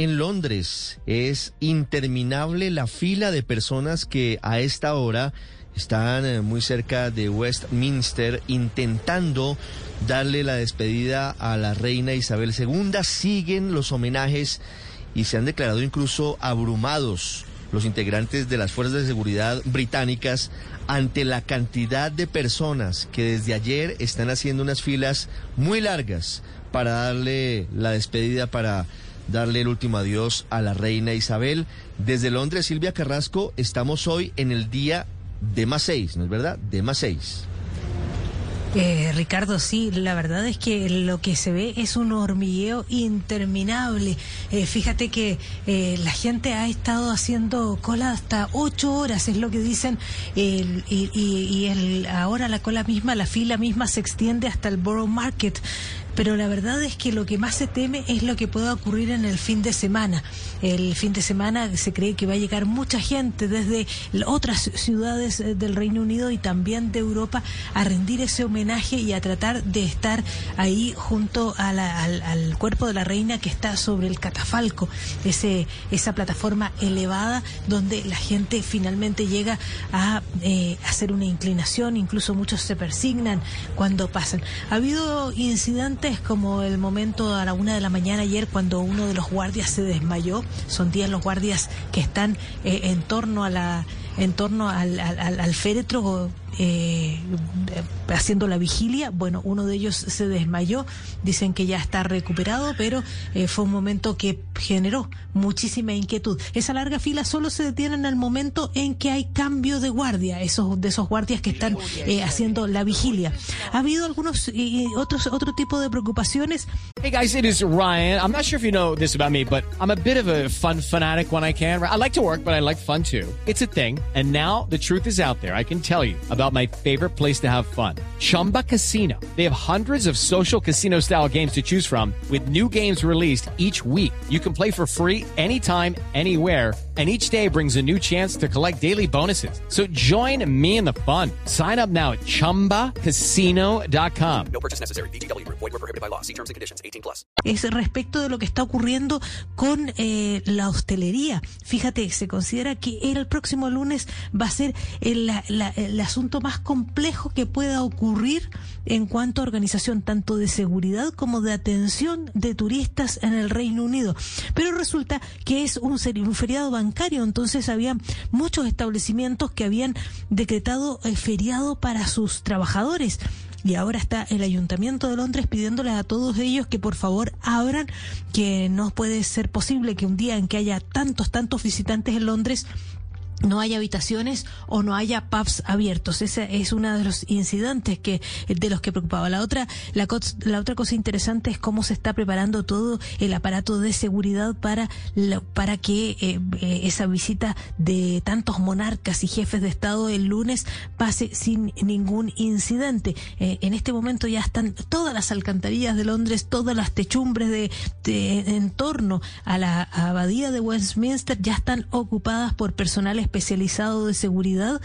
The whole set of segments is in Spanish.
En Londres es interminable la fila de personas que a esta hora están eh, muy cerca de Westminster intentando darle la despedida a la reina Isabel II. Siguen los homenajes y se han declarado incluso abrumados los integrantes de las fuerzas de seguridad británicas ante la cantidad de personas que desde ayer están haciendo unas filas muy largas para darle la despedida, para darle el último adiós a la reina Isabel. Desde Londres, Silvia Carrasco, estamos hoy en el día de más seis, ¿no es verdad? De más seis. Eh, Ricardo, sí, la verdad es que lo que se ve es un hormigueo interminable. Eh, fíjate que eh, la gente ha estado haciendo cola hasta ocho horas, es lo que dicen, y, y el, ahora la cola misma, la fila misma se extiende hasta el Borough Market pero la verdad es que lo que más se teme es lo que pueda ocurrir en el fin de semana. El fin de semana se cree que va a llegar mucha gente desde otras ciudades eh, del Reino Unido y también de Europa a rendir ese homenaje y a tratar de estar ahí junto al, cuerpo de la reina que está sobre el catafalco, ese, esa plataforma elevada donde la gente finalmente llega a eh, hacer una inclinación, incluso muchos se persignan cuando pasan. Ha habido incidentes como el momento a la una de la mañana ayer cuando uno de los guardias se desmayó. Son días los guardias que están eh, en torno a la en torno al, al, al féretro eh, haciendo la vigilia. Bueno, uno de ellos se desmayó, dicen que ya está recuperado, pero eh, fue un momento que generó muchísima inquietud. Esa larga fila solo se detiene en el momento en que hay cambio de guardia, esos de esos guardias que están eh, haciendo la vigilia. Ha habido algunos y otros otro tipo de preocupaciones. Hey guys, it is Ryan. I'm not sure if you know this about me, but I'm a bit of a fun fanatic when I can. I like to work, but I like fun too. It's a thing. And now the truth is out there. I can tell you about my favorite place to have fun. Chumba Casino. They have hundreds of social casino style games to choose from with new games released each week. You can play for free anytime, anywhere, and each day brings a new chance to collect daily bonuses. So join me in the fun. Sign up now at ChumbaCasino.com. No purchase necessary. BGW. Void were prohibited by law. See terms and conditions. 18 plus. Es respecto de lo que está ocurriendo con eh, la hostelería. Fíjate, se considera que el próximo lunes va a ser el, la, el asunto más complejo que pueda ocurrir en cuanto a organización tanto de seguridad como de atención de turistas en el Reino Unido. Pero resulta que es un, feriado bancario, entonces había muchos establecimientos que habían decretado eh, feriado para sus trabajadores y ahora está el Ayuntamiento de Londres pidiéndole a todos ellos que por favor abran, que no puede ser posible que un día en que haya tantos, tantos visitantes en Londres no haya habitaciones o no haya pubs abiertos. Ese es uno de los incidentes que de los que preocupaba. La otra la, la otra cosa interesante es cómo se está preparando todo el aparato de seguridad para la, para que eh, esa visita de tantos monarcas y jefes de estado el lunes pase sin ningún incidente. Eh, en este momento ya están todas las alcantarillas de Londres, todas las techumbres de, de en torno a la abadía de Westminster ya están ocupadas por personal especializado de seguridad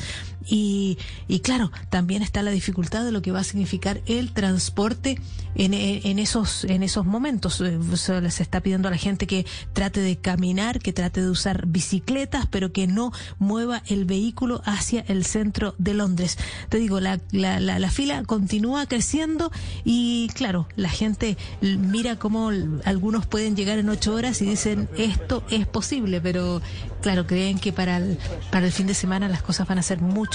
y, claro, también está la dificultad de lo que va a significar el transporte en, en esos, en esos momentos. Se les está pidiendo a la gente que trate de caminar, que trate de usar bicicletas, pero que no mueva el vehículo hacia el centro de Londres. Te digo, la, la, la, la fila continúa creciendo y claro, la gente mira cómo algunos pueden llegar en ocho horas y dicen esto es posible, pero claro, creen que para el, para el fin de semana las cosas van a ser mucho